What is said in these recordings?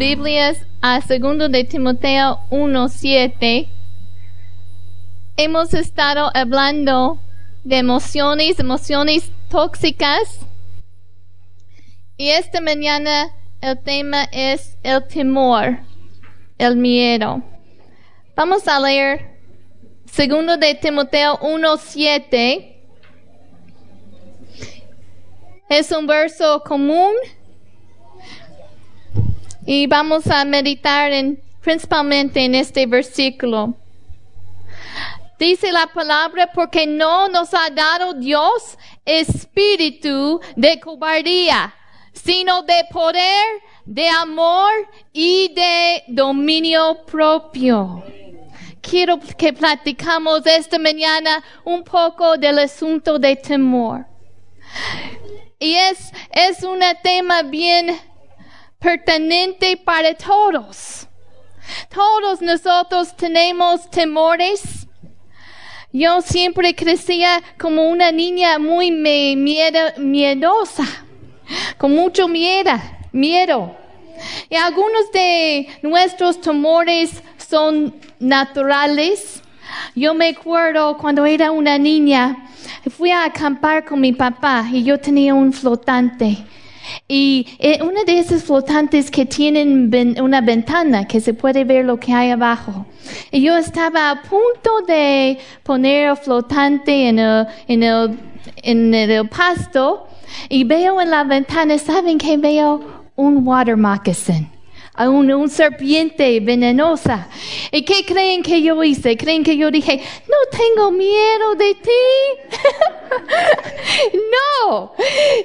Biblias a 2 de Timoteo 1:7, hemos estado hablando de emociones, emociones tóxicas. Y esta mañana el tema es el temor, el miedo. Vamos a leer 2 de Timoteo 1:7. Es un verso común y vamos a meditar en, principalmente en este versículo. Dice la palabra, porque no nos ha dado Dios espíritu de cobardía, sino de poder, de amor y de dominio propio. Quiero que platicamos esta mañana un poco del asunto de temor. Y es, es un tema bien pertinente para todos. Todos nosotros tenemos temores. Yo siempre crecía como una niña muy miedosa, con mucho miedo, miedo. Y algunos de nuestros temores son naturales. Yo me acuerdo cuando era una niña, fui a acampar con mi papá y yo tenía un flotante. Y eh, una de esas flotantes que tienen una ventana que se puede ver lo que hay abajo. Y yo estaba a punto de poner el flotante en el, en el, en el pasto y veo en la ventana, ¿saben qué veo? Un water moccasin a un, serpiente venenosa. ¿Y qué creen que yo hice? ¿Creen que yo dije, no tengo miedo de ti? no,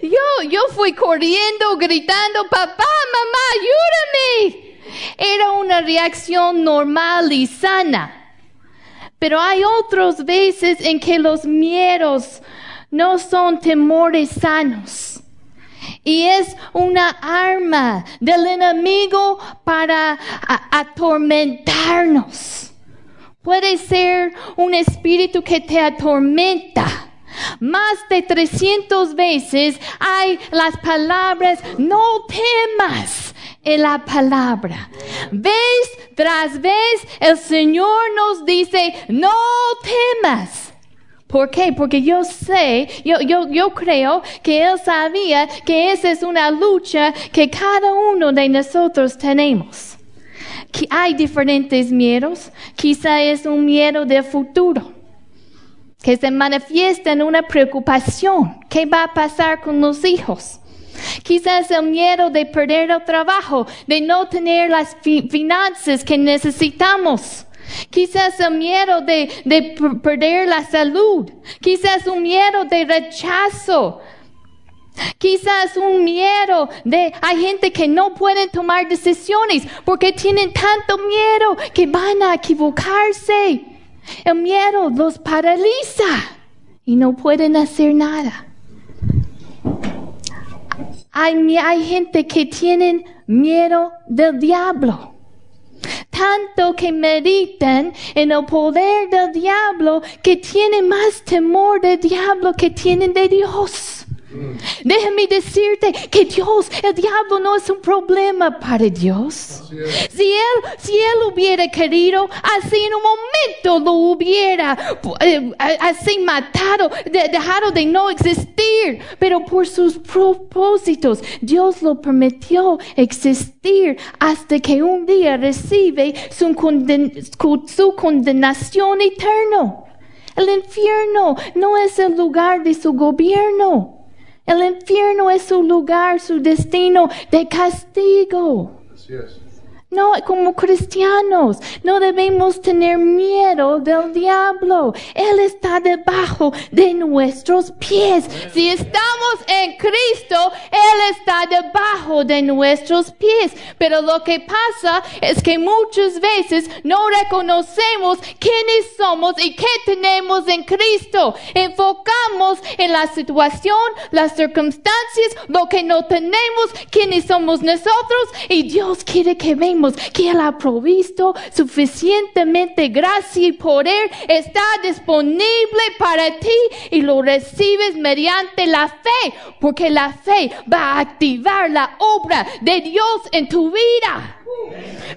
yo, yo fui corriendo, gritando, papá, mamá, ayúdame. Era una reacción normal y sana. Pero hay otras veces en que los miedos no son temores sanos y es una arma del enemigo para atormentarnos. Puede ser un espíritu que te atormenta. Más de 300 veces hay las palabras no temas en la palabra. Vez tras vez el Señor nos dice no temas. ¿Por qué? Porque yo sé, yo, yo, yo creo que Él sabía que esa es una lucha que cada uno de nosotros tenemos. Que hay diferentes miedos. Quizá es un miedo del futuro que se manifiesta en una preocupación. ¿Qué va a pasar con los hijos? Quizás el miedo de perder el trabajo, de no tener las finanzas que necesitamos. Quizás el miedo de, de perder la salud. Quizás un miedo de rechazo. Quizás un miedo de hay gente que no pueden tomar decisiones porque tienen tanto miedo que van a equivocarse. El miedo los paraliza y no pueden hacer nada. Hay, hay gente que tienen miedo del diablo tanto que meditan en el poder del diablo que tienen más temor del diablo que tienen de Dios. Déjame decirte que Dios, el diablo no es un problema para Dios. Si él, si él hubiera querido, así en un momento lo hubiera eh, así matado, dejado de no existir. Pero por sus propósitos, Dios lo permitió existir hasta que un día recibe su, su condenación eterna. El infierno no es el lugar de su gobierno. El infierno es su lugar, su destino de castigo. Así es. No, como cristianos, no debemos tener miedo del diablo. Él está debajo de nuestros pies. Si estamos en Cristo, Él está debajo de nuestros pies. Pero lo que pasa es que muchas veces no reconocemos quiénes somos y qué tenemos en Cristo. Enfocamos en la situación, las circunstancias, lo que no tenemos, quiénes somos nosotros y Dios quiere que vemos que Él ha provisto suficientemente gracia y poder está disponible para ti y lo recibes mediante la fe, porque la fe va a activar la obra de Dios en tu vida.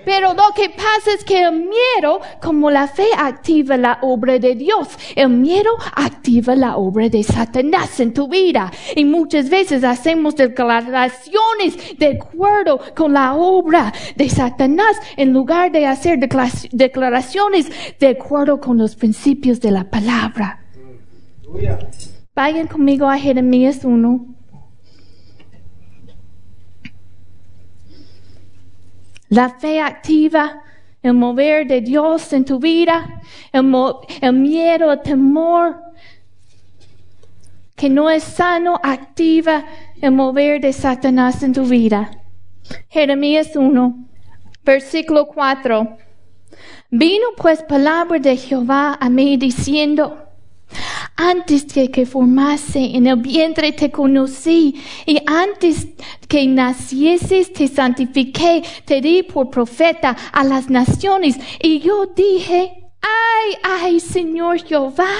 Pero lo que pasa es que el miedo, como la fe activa la obra de Dios, el miedo activa la obra de Satanás en tu vida. Y muchas veces hacemos declaraciones de acuerdo con la obra de Satanás en lugar de hacer declaraciones de acuerdo con los principios de la palabra. Vayan conmigo a Jeremías 1. La fe activa el mover de Dios en tu vida, el, miedo, el temor que no es sano, activa el mover de Satanás en tu vida. Jeremías 1, versículo 4. Vino pues palabra de Jehová a mí diciendo, antes de que formase en el vientre te conocí y antes que nacieses te santifiqué, te di por profeta a las naciones. Y yo dije, ay, ay, Señor Jehová,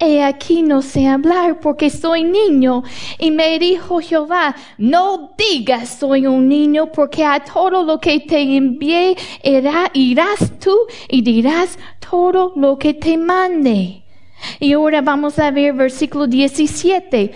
he aquí no sé hablar porque soy niño. Y me dijo Jehová, no digas soy un niño porque a todo lo que te envié irás tú y dirás todo lo que te mande. Y ahora vamos a ver versículo 17.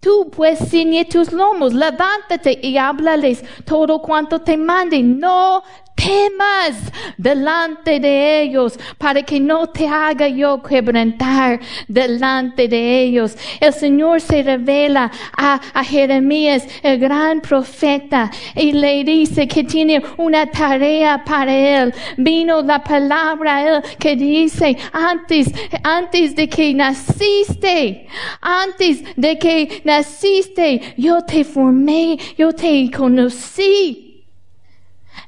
Tú pues ciñe tus lomos, levántate y háblales todo cuanto te mande. No temas delante de ellos para que no te haga yo quebrantar delante de ellos. El Señor se revela a, a, Jeremías, el gran profeta, y le dice que tiene una tarea para él. Vino la palabra él que dice, antes, antes de que naciste, antes de que naciste, yo te formé, yo te conocí.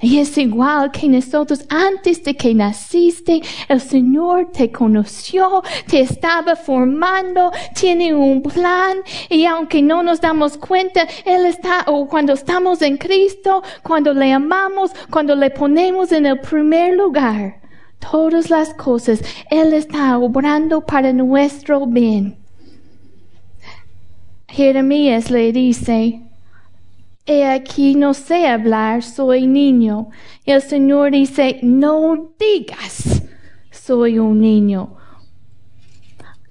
Y es igual que nosotros antes de que naciste, el Señor te conoció, te estaba formando, tiene un plan y aunque no nos damos cuenta, Él está, o cuando estamos en Cristo, cuando le amamos, cuando le ponemos en el primer lugar, todas las cosas, Él está obrando para nuestro bien. Jeremías le dice, he aquí no sé hablar, soy niño. Y el Señor dice, no digas, soy un niño.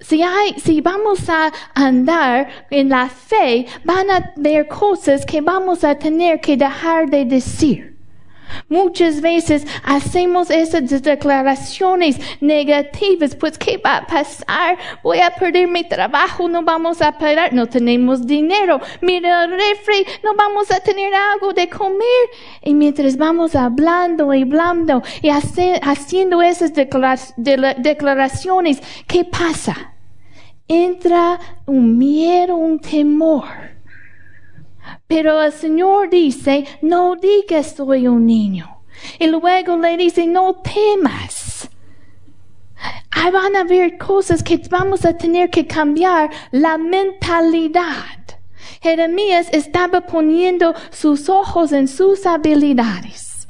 Si, hay, si vamos a andar en la fe, van a haber cosas que vamos a tener que dejar de decir. Muchas veces hacemos esas declaraciones negativas, pues ¿qué va a pasar? Voy a perder mi trabajo, no vamos a parar, no tenemos dinero, mira el refri, no vamos a tener algo de comer. Y mientras vamos hablando y hablando y haciendo esas declaraciones, ¿qué pasa? Entra un miedo, un temor pero el Señor dice, no digas soy un niño. Y luego le dice, no temas. Ahí van a haber cosas que vamos a tener que cambiar la mentalidad. Jeremías estaba poniendo sus ojos en sus habilidades.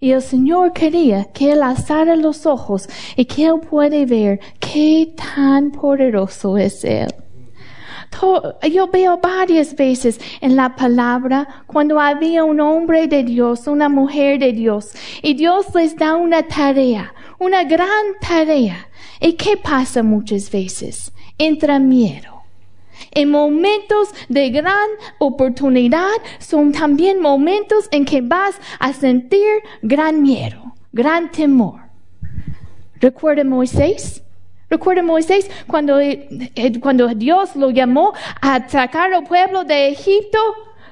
Y el Señor quería que él alzara los ojos y que él puede ver qué tan poderoso es él yo veo varias veces en la palabra cuando había un hombre de Dios, una mujer de Dios, y Dios les da una tarea, una gran tarea. ¿Y qué pasa muchas veces? Entra miedo. En momentos de gran oportunidad son también momentos en que vas a sentir gran miedo, gran temor. ¿Recuerda Moisés? Recuerda Moisés cuando, eh, cuando Dios lo llamó a sacar al pueblo de Egipto,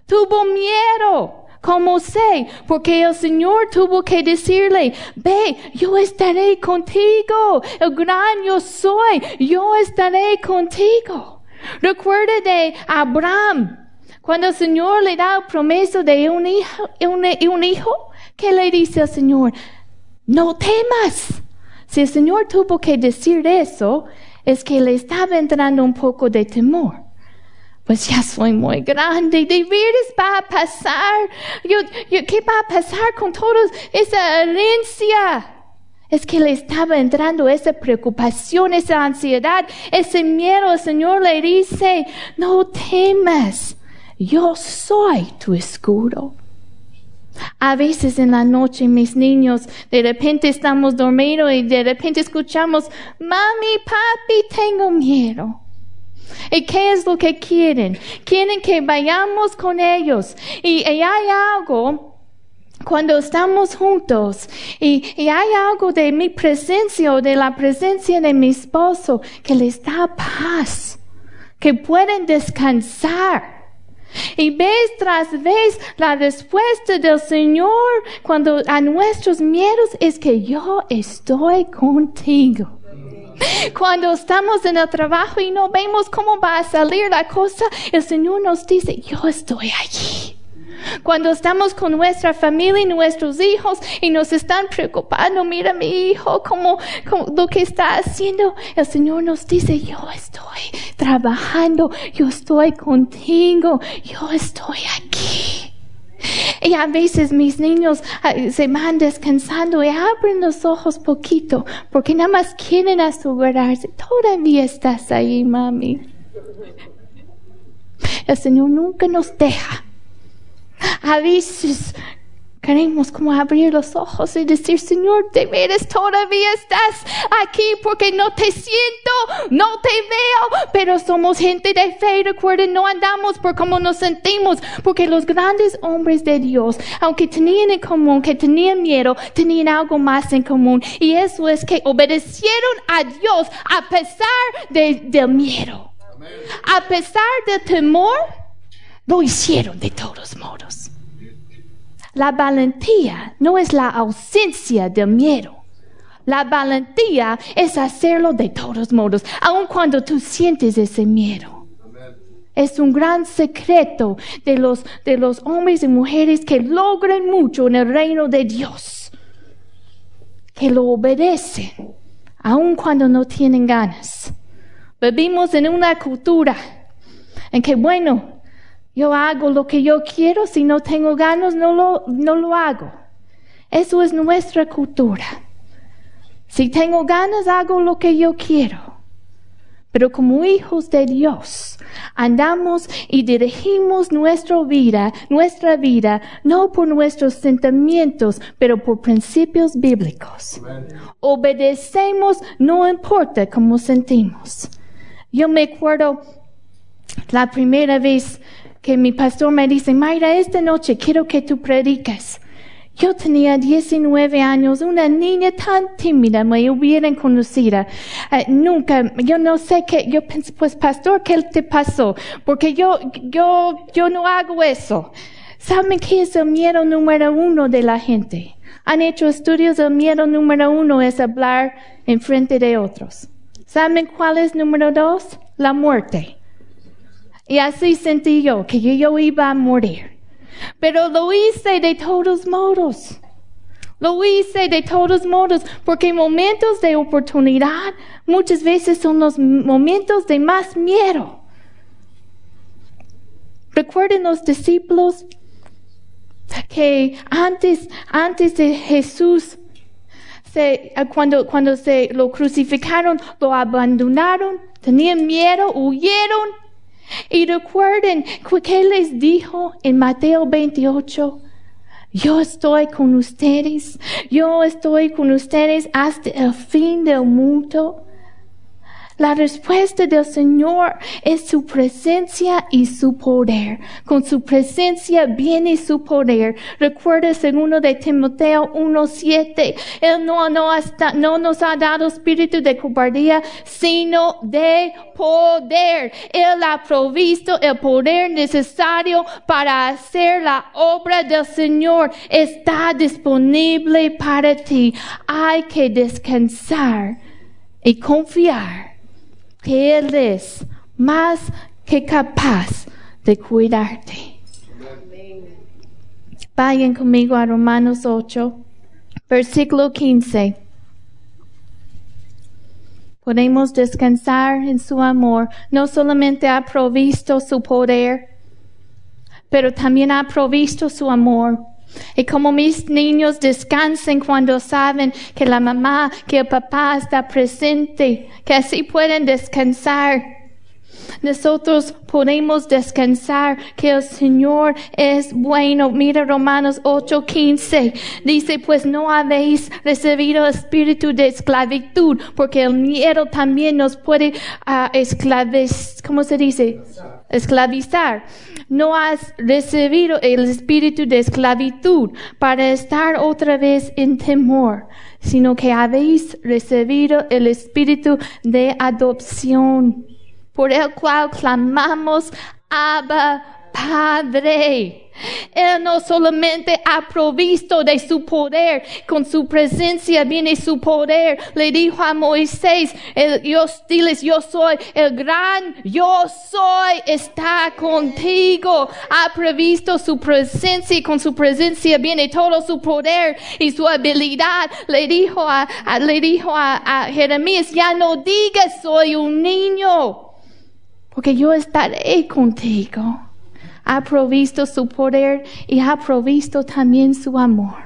tuvo miedo. ¿Cómo sé? Porque el Señor tuvo que decirle, ve, yo estaré contigo. El gran yo soy, yo estaré contigo. Recuerda de Abraham, cuando el Señor le da el promeso de un hijo, un, un hijo, ¿qué le dice el Señor? No temas. Si el Señor tuvo que decir eso, es que le estaba entrando un poco de temor. Pues ya soy muy grande, de veras va a pasar. Yo, ¿Qué va a pasar con toda esa herencia? Es que le estaba entrando esa preocupación, esa ansiedad, ese miedo. El Señor le dice, no temas, yo soy tu escudo. A veces en la noche mis niños de repente estamos dormidos y de repente escuchamos, mami, papi, tengo miedo. ¿Y qué es lo que quieren? Quieren que vayamos con ellos. Y, hay algo cuando estamos juntos y, hay algo de mi presencia o de la presencia de mi esposo que les da paz, que pueden descansar. Y vez tras vez la respuesta del Señor cuando a nuestros miedos es que yo estoy contigo. Cuando estamos en el trabajo y no vemos cómo va a salir la cosa, el Señor nos dice, yo estoy allí. Cuando estamos con nuestra familia y nuestros hijos y nos están preocupando, mira mi hijo, como, lo que está haciendo, el Señor nos dice, yo estoy trabajando, yo estoy contigo, yo estoy aquí. Y a veces mis niños se van descansando y abren los ojos poquito porque nada más quieren asegurarse, todavía estás ahí, mami. El Señor nunca nos deja. A veces Queremos como abrir los ojos y decir, Señor, de veras todavía estás aquí porque no te siento, no te veo, pero somos gente de fe. Recuerden, no andamos por cómo nos sentimos, porque los grandes hombres de Dios, aunque tenían en común, que tenían miedo, tenían algo más en común. Y eso es que obedecieron a Dios a pesar de, del miedo. A pesar del temor, lo hicieron de todos modos. La valentía no es la ausencia del miedo. La valentía es hacerlo de todos modos, aun cuando tú sientes ese miedo. Es un gran secreto de los, de los hombres y mujeres que logran mucho en el reino de Dios. Que lo obedecen, aun cuando no tienen ganas. Vivimos en una cultura en que, bueno, yo hago lo que yo quiero, si no tengo ganas, no lo, hago. Eso es nuestra cultura. Si tengo ganas, hago lo que yo quiero. Pero como hijos de Dios, andamos y dirigimos nuestra vida, nuestra vida, no por nuestros sentimientos, pero por principios bíblicos. Obedecemos, no importa cómo sentimos. Yo me acuerdo la primera vez que mi pastor me dice, Mayra, esta noche quiero que tú predicas. Yo tenía 19 años, una niña tan tímida, me hubieran conocido. Eh, nunca, yo no sé qué, yo pensé, pues pastor, ¿qué te pasó? Porque yo, yo, yo no hago eso. ¿Saben qué es el miedo número uno de la gente? Han hecho estudios, el miedo número uno es hablar en frente de otros. ¿Saben cuál es número dos? La muerte. Y así sentí yo que yo iba a morir. Pero lo hice de todos modos. Lo hice de todos modos porque momentos de oportunidad muchas veces son los momentos de más miedo. Recuerden los discípulos que antes, antes de Jesús, cuando, cuando se lo crucificaron, lo abandonaron, tenían miedo, huyeron y recuerden que les dijo en Mateo 28, yo estoy con ustedes, yo estoy con ustedes hasta el fin del mundo. La respuesta del Señor es su presencia y su poder. Con su presencia viene su poder. Recuerda segundo de Timoteo 1.7. Él no, no, no nos ha dado espíritu de cobardía, sino de poder. Él ha provisto el poder necesario para hacer la obra del Señor. Está disponible para ti. Hay que descansar y confiar que Él es más que capaz de cuidarte. Vayan conmigo a Romanos 8, versículo 15. Podemos descansar en su amor. No solamente ha provisto su poder, pero también ha provisto su amor. Y como mis niños descansen cuando saben que la mamá, que el papá está presente, que así pueden descansar. Nosotros podemos descansar que el Señor es bueno. Mira Romanos 8:15. Dice, pues no habéis recibido espíritu de esclavitud, porque el miedo también nos puede uh, ¿cómo se dice? Esclavizar. No has recibido el espíritu de esclavitud para estar otra vez en temor, sino que habéis recibido el espíritu de adopción por el cual clamamos Abba Padre. Él no solamente ha provisto de su poder, con su presencia viene su poder. Le dijo a Moisés, el, yo, diles, yo soy el gran, yo soy, está contigo. Ha previsto su presencia y con su presencia viene todo su poder y su habilidad. Le dijo a, a le dijo a, a Jeremías, ya no digas soy un niño porque yo estaré contigo. Ha provisto su poder y ha provisto también su amor.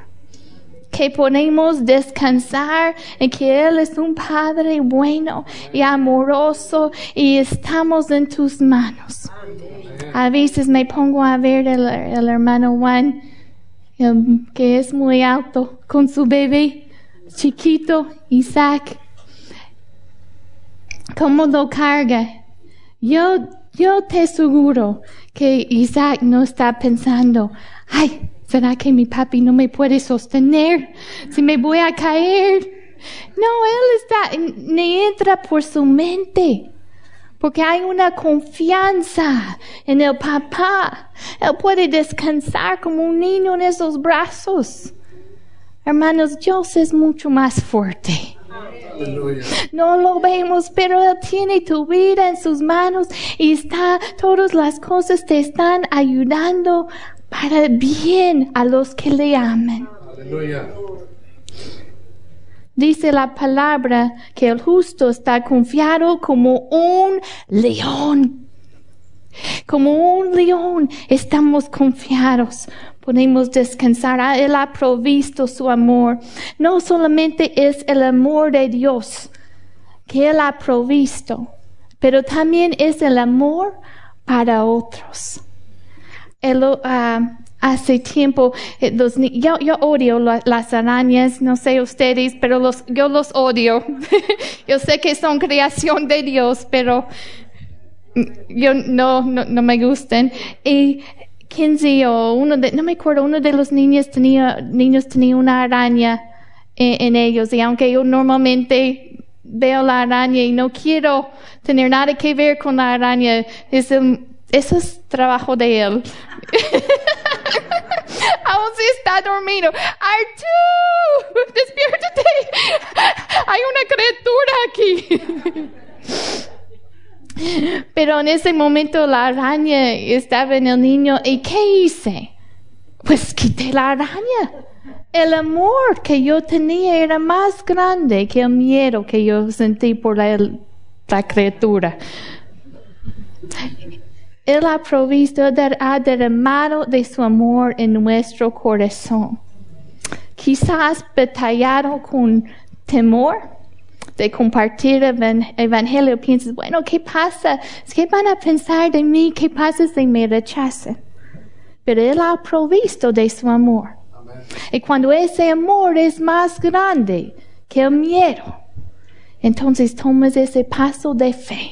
Que podemos descansar en que Él es un Padre bueno y amoroso y estamos en tus manos. A veces me pongo a ver el, el hermano Juan, que es muy alto, con su bebé chiquito, Isaac. ¿Cómo lo carga? Yo, yo te aseguro que Isaac no está pensando, ay, ¿será que mi papi no me puede sostener? Si me voy a caer. No, él está, ni entra por su mente. Porque hay una confianza en el papá. Él puede descansar como un niño en esos brazos. Hermanos, Dios es mucho más fuerte. No lo vemos, pero Él tiene tu vida en sus manos y está, todas las cosas te están ayudando para bien a los que le aman. Dice la palabra que el justo está confiado como un león. Como un león estamos confiados podemos descansar. Ah, Él ha provisto su amor. No solamente es el amor de Dios que Él ha provisto, pero también es el amor para otros. Ah, hace tiempo, eh, yo, odio las arañas, no sé ustedes, pero los, yo los odio. yo sé que son creación de Dios, pero mm, yo no, no, no me gustan. Y Kinsey o uno de, no me acuerdo, uno de los niños tenía, niños tenía una araña en, ellos y aunque yo normalmente veo la araña y no quiero tener nada que ver con la araña, es eso es trabajo de él. Aún si está dormido. Artu, despiértate. Hay una criatura aquí. Pero en ese momento la araña estaba en el niño y ¿qué hice? Pues quité la araña. El amor que yo tenía era más grande que el miedo que yo sentí por la, criatura. Él ha provisto, ha derramado de su amor en nuestro corazón. Quizás batallado con temor, de compartir el evangelio, piensas, bueno, ¿qué pasa? ¿Qué van a pensar de mí? ¿Qué pasa si me rechazan? Pero Él ha provisto de su amor. Y cuando ese amor es más grande que el miedo, entonces tomas ese paso de fe,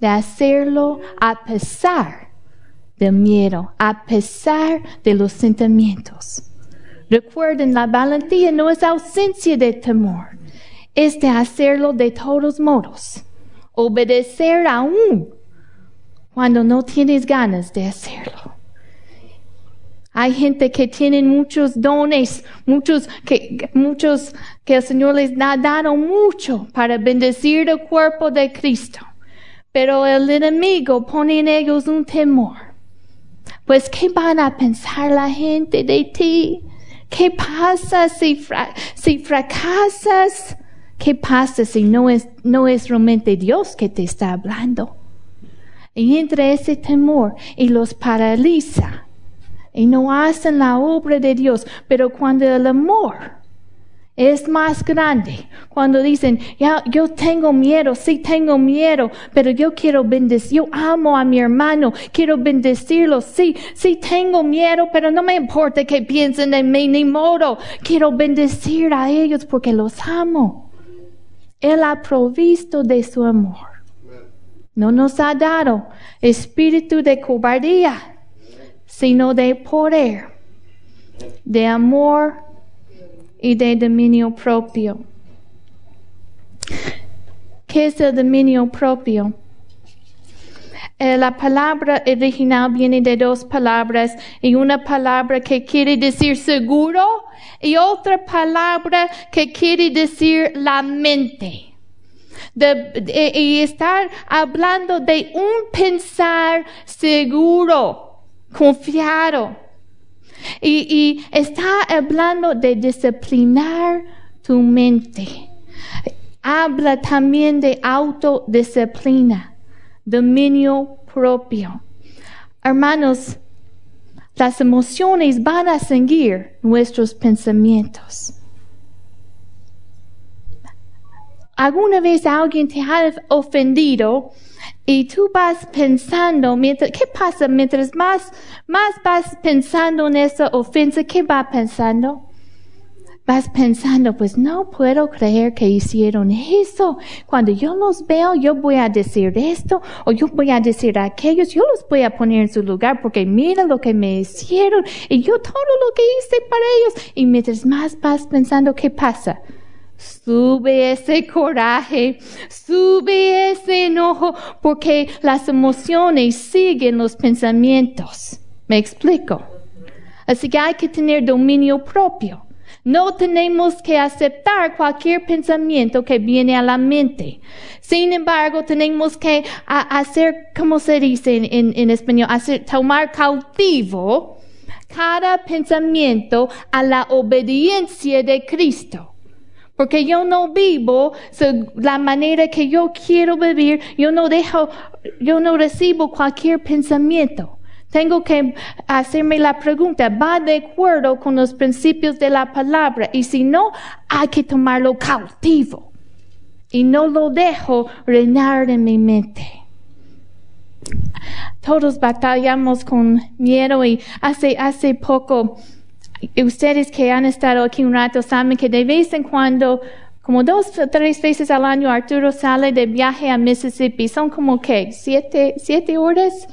de hacerlo a pesar del miedo, a pesar de los sentimientos. Recuerden, la valentía no es ausencia de temor, es de hacerlo de todos modos. Obedecer aún cuando no tienes ganas de hacerlo. Hay gente que tiene muchos dones, muchos que, muchos que el Señor les ha dado mucho para bendecir el cuerpo de Cristo. Pero el enemigo pone en ellos un temor. Pues, ¿qué van a pensar la gente de ti? ¿Qué pasa si, si fracasas? ¿Qué pasa si no es, no es realmente Dios que te está hablando? Y entre ese temor y los paraliza y no hacen la obra de Dios. Pero cuando el amor es más grande. Cuando dicen, ya, yo tengo miedo, sí tengo miedo, pero yo quiero bendecir, yo amo a mi hermano, quiero bendecirlo, sí, sí tengo miedo, pero no me importa que piensen en mí, ni modo. Quiero bendecir a ellos porque los amo. Él ha provisto de su amor. No nos ha dado espíritu de cobardía, sino de poder, de amor y de dominio propio. ¿Qué es el dominio propio? Eh, la palabra original viene de dos palabras y una palabra que quiere decir seguro y otra palabra que quiere decir la mente. y estar hablando de un pensar seguro, confiado. Y, está hablando de disciplinar tu mente. Habla también de autodisciplina, dominio propio. Hermanos, las emociones van a seguir nuestros pensamientos. ¿Alguna vez alguien te ha ofendido y tú vas pensando, mientras, ¿qué pasa? Mientras más, más vas pensando en esa ofensa, ¿qué va pensando? Vas pensando, pues no puedo creer que hicieron eso. Cuando yo los veo, yo voy a decir esto o yo voy a decir aquellos, yo los voy a poner en su lugar porque mira lo que me hicieron y yo todo lo que hice para ellos. Y mientras más vas pensando, ¿qué pasa? Sube ese coraje, sube ese enojo, porque las emociones siguen los pensamientos. ¿Me explico? Así que hay que tener dominio propio. No tenemos que aceptar cualquier pensamiento que viene a la mente. Sin embargo, tenemos que hacer, como se dice en, en español, hacer, tomar cautivo cada pensamiento a la obediencia de Cristo. Porque yo no vivo la manera que yo quiero vivir, yo no dejo, yo no recibo cualquier pensamiento. Tengo que hacerme la pregunta, ¿va de acuerdo con los principios de la palabra? Y si no, hay que tomarlo cautivo. Y no lo dejo reinar en mi mente. Todos batallamos con miedo y hace, hace poco ustedes que han estado aquí un rato saben que de vez en cuando, como dos o tres veces al año, Arturo sale de viaje a Mississippi. Son como que siete, siete horas.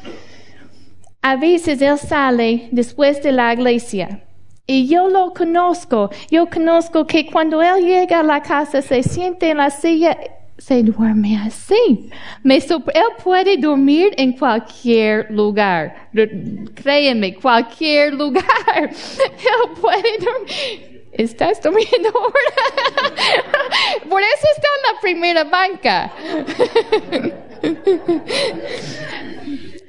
A veces él sale después de la iglesia. Y yo lo conozco. Yo conozco que cuando él llega a la casa se siente en la silla se duerme así. Me él puede dormir en cualquier lugar. Créeme, cualquier lugar. Él puede dormir. ¿Estás durmiendo ahora? Por eso está en la primera banca.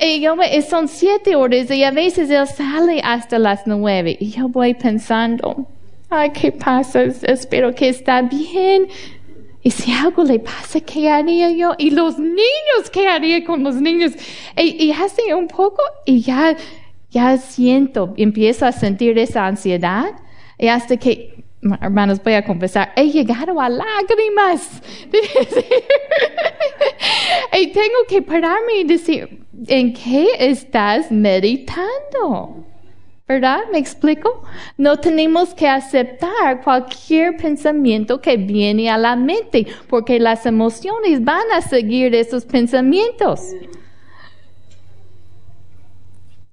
y yo, son siete horas y a veces él sale hasta las nueve. Y yo voy pensando, ay, ¿qué pasa? Espero que está bien. Y si algo le pasa, ¿qué haría yo? Y los niños, ¿qué haría con los niños? Y, hace un poco y ya, ya siento, empiezo a sentir esa ansiedad. Y hasta que, hermanos, voy a confesar, he llegado a lágrimas. y tengo que pararme y decir, ¿en qué estás meditando? ¿Verdad? ¿Me explico? No tenemos que aceptar cualquier pensamiento que viene a la mente, porque las emociones van a seguir esos pensamientos.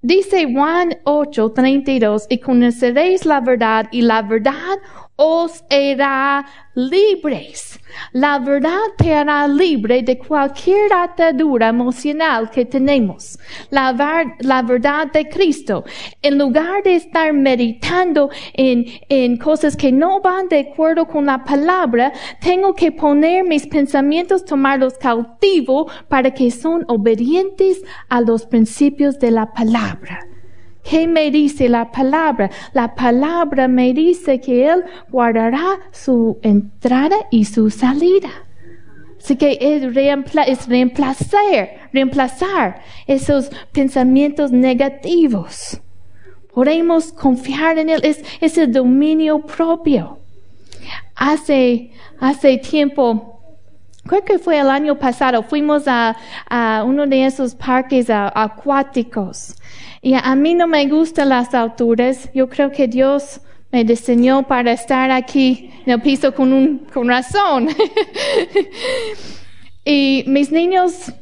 Dice Juan 8, 32, y conoceréis la verdad, y la verdad os hará libres. La verdad te hará libre de cualquier atadura emocional que tenemos. La, la verdad de Cristo. En lugar de estar meditando en, en cosas que no van de acuerdo con la palabra, tengo que poner mis pensamientos, tomarlos cautivos para que son obedientes a los principios de la palabra. ¿Qué me dice la palabra? La palabra me dice que Él guardará su entrada y su salida. Así que es, reemplazar, reemplazar esos pensamientos negativos. Podemos confiar en Él, es, es el dominio propio. hace, hace tiempo, creo que fue el año pasado, fuimos a, uno de esos parques acuáticos. Y a mí no me gustan las alturas. Yo creo que Dios me diseñó para estar aquí en el piso con un, con razón. y mis niños,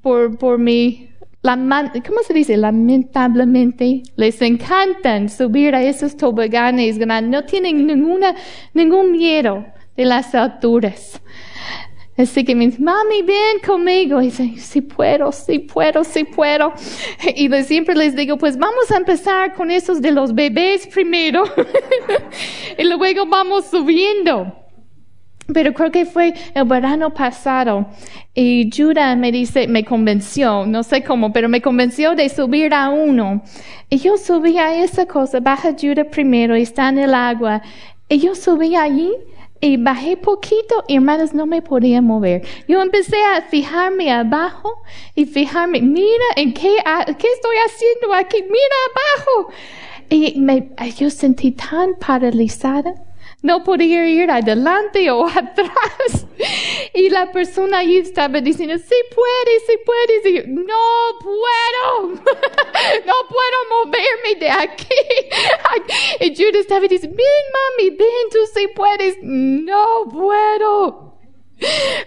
por, por mi, ¿cómo se dice? Lamentablemente, les encantan subir a esos toboganes grandes. No tienen ninguna, ningún miedo de las alturas. Así que me dice, mami, ven conmigo. Y dice, sí puedo, sí puedo, sí puedo. Y siempre les digo, pues vamos a empezar con esos de los bebés primero. y luego vamos subiendo. Pero creo que fue el verano pasado y Judah me dice, me convenció, no sé cómo, pero me convenció de subir a uno. Y yo subí a esa cosa, baja Judah primero está en el agua. Y yo subí allí y bajé poquito y hermanos no me podía mover. Yo empecé a fijarme abajo y fijarme, mira en qué, qué estoy haciendo aquí, mira abajo. Y me, yo sentí tan paralizada. No podía ir adelante o atrás. Y la persona ahí estaba diciendo, sí puedes, sí puedes. Y yo, no puedo. no puedo moverme de aquí. y Judas estaba diciendo, ven mami, ven, tú sí puedes. No puedo.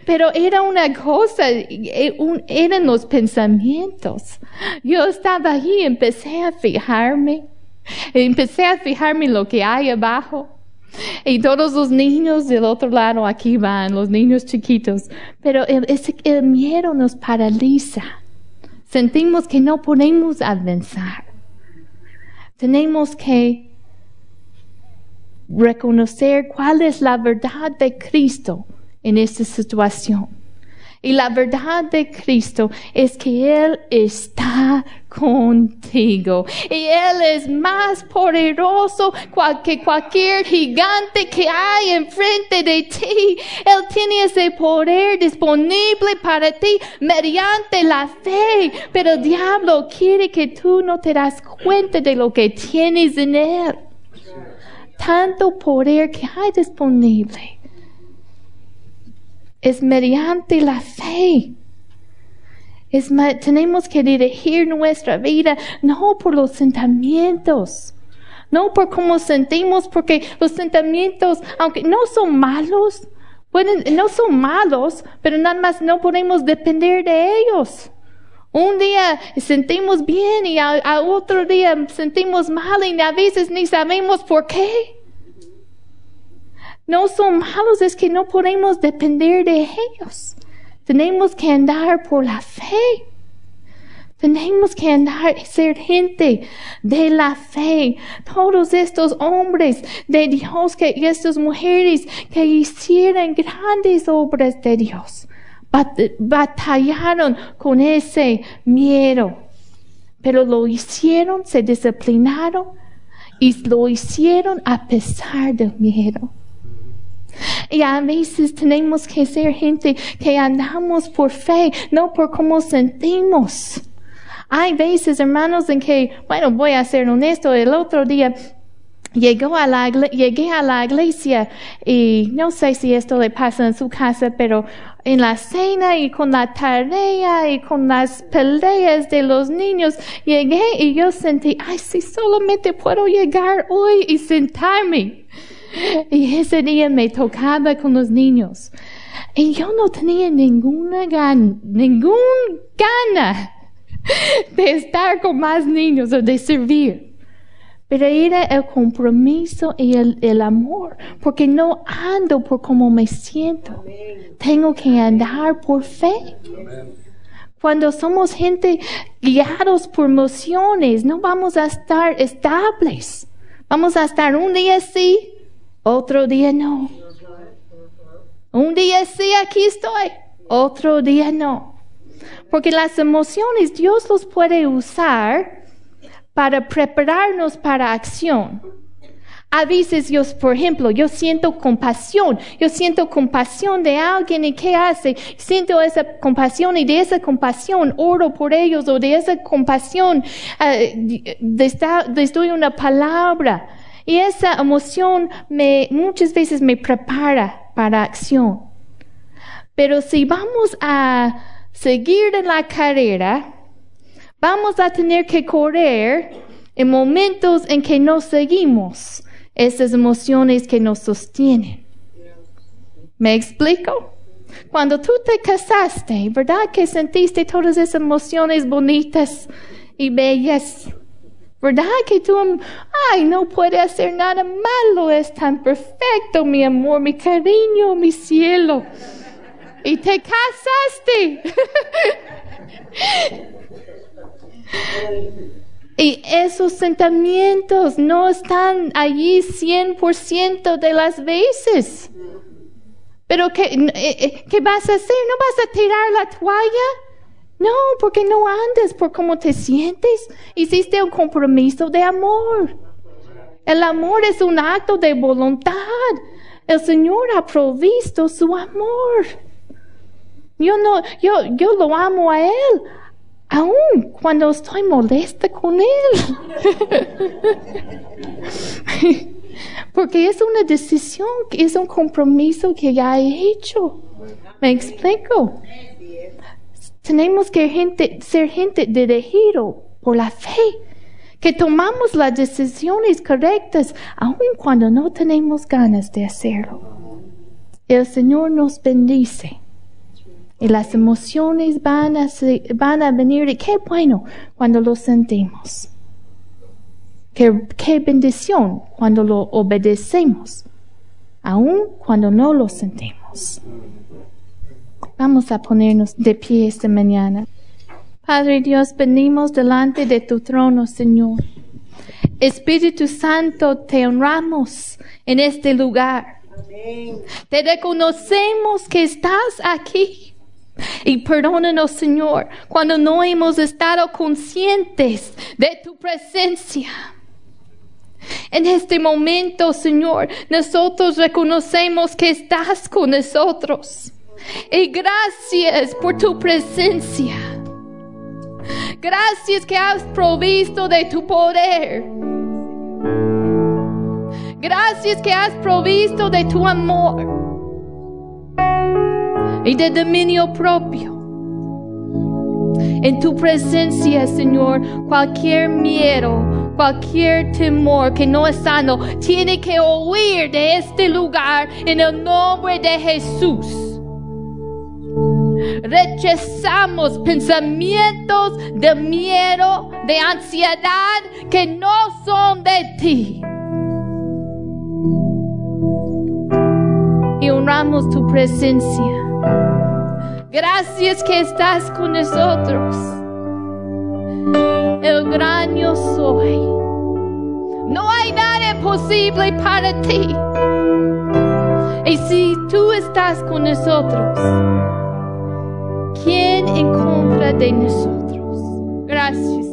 Pero era una cosa, e, eran los pensamientos. Yo estaba ahí, empecé a fijarme, empecé a fijarme lo que hay abajo. Y todos los niños del otro lado aquí van, los niños chiquitos. Pero el, el miedo nos paraliza. Sentimos que no podemos avanzar. Tenemos que reconocer cuál es la verdad de Cristo en esta situación. Y la verdad de Cristo es que Él está contigo. Y Él es más poderoso que cualquier gigante que hay enfrente de ti. Él tiene ese poder disponible para ti mediante la fe. Pero el diablo quiere que tú no te das cuenta de lo que tienes en Él. Tanto poder que hay disponible es mediante la fe. Es, tenemos que dirigir nuestra vida no por los sentimientos, no por cómo sentimos, porque los sentimientos, aunque no son malos, no son malos, pero nada más no podemos depender de ellos. Un día sentimos bien y a otro día sentimos mal y a veces ni sabemos por qué no son malos, es que no podemos depender de ellos. Tenemos que andar por la fe. Tenemos que andar, ser gente de la fe. Todos estos hombres de Dios que, estas mujeres que hicieron grandes obras de Dios, batallaron con ese miedo. Pero lo hicieron, se disciplinaron y lo hicieron a pesar del miedo. Y a veces tenemos que ser gente que andamos por fe, no por cómo sentimos. Hay veces, hermanos, en que, bueno, voy a ser honesto, el otro día llegó a la, llegué a la iglesia y no sé si esto le pasa en su casa, pero en la cena y con la tarea y con las peleas de los niños, llegué y yo sentí, ay, si solamente puedo llegar hoy y sentarme. Y ese día me tocaba con los niños. Y yo no tenía ninguna gana, ninguna gana de estar con más niños o de servir. Pero era el compromiso y el, amor, porque no ando por cómo me siento. Tengo que andar por fe. Cuando somos gente guiados por emociones, no vamos a estar estables. Vamos a estar un día sí, otro día no. Un día sí, aquí estoy, otro día no. Porque las emociones Dios los puede usar para prepararnos para acción. A veces yo, por ejemplo, yo siento compasión, yo siento compasión de alguien y qué hace, siento esa compasión y de esa compasión oro por ellos o de esa compasión uh, les doy una palabra Y esa emoción me, muchas veces me prepara para acción. Pero si vamos a seguir en la carrera, vamos a tener que correr en momentos en que no seguimos esas emociones que nos sostienen. ¿Me explico? Cuando tú te casaste, ¿verdad que sentiste todas esas emociones bonitas y bellas? ¿Verdad que tú, ay, no puede hacer nada malo, es tan perfecto, mi amor, mi cariño, mi cielo? Y te casaste. y esos sentimientos no están allí 100% de las veces. Pero ¿qué, eh, eh, ¿qué vas a hacer? ¿No vas a tirar la toalla? No, porque no andes por cómo te sientes. Hiciste un compromiso de amor. El amor es un acto de voluntad. El Señor ha provisto su amor. Yo no, yo, yo lo amo a Él, aun cuando estoy molesta con Él. Porque es una decisión, es un compromiso que ya he hecho. ¿Me explico? Tenemos que ser gente dirigido por la fe, que tomamos las decisiones correctas aun cuando no tenemos ganas de hacerlo. El Señor nos bendice. Y las emociones van a, van a venir y qué bueno cuando lo sentimos. Qué, bendición cuando lo obedecemos, aun cuando no lo sentimos. Vamos a ponernos de pie esta mañana. Padre Dios, venimos delante de tu trono, Señor. Espíritu Santo, te honramos en este lugar. Te reconocemos que estás aquí. Y perdónanos, Señor, cuando no hemos estado conscientes de tu presencia. En este momento, Señor, nosotros reconocemos que estás con nosotros. Y gracias por tu presencia. Gracias que has provisto de tu poder. Gracias que has provisto de tu amor y de dominio propio. En tu presencia, Señor, cualquier miedo, cualquier temor que no es sano tiene que huir de este lugar en el nombre de Jesús. Rechazamos pensamientos de miedo, de ansiedad que no son de ti. Y honramos tu presencia. Gracias que estás con nosotros el gran yo soy. No hay nada imposible para ti. Y si tú estás con nosotros, ¿quién en contra de nosotros? Gracias.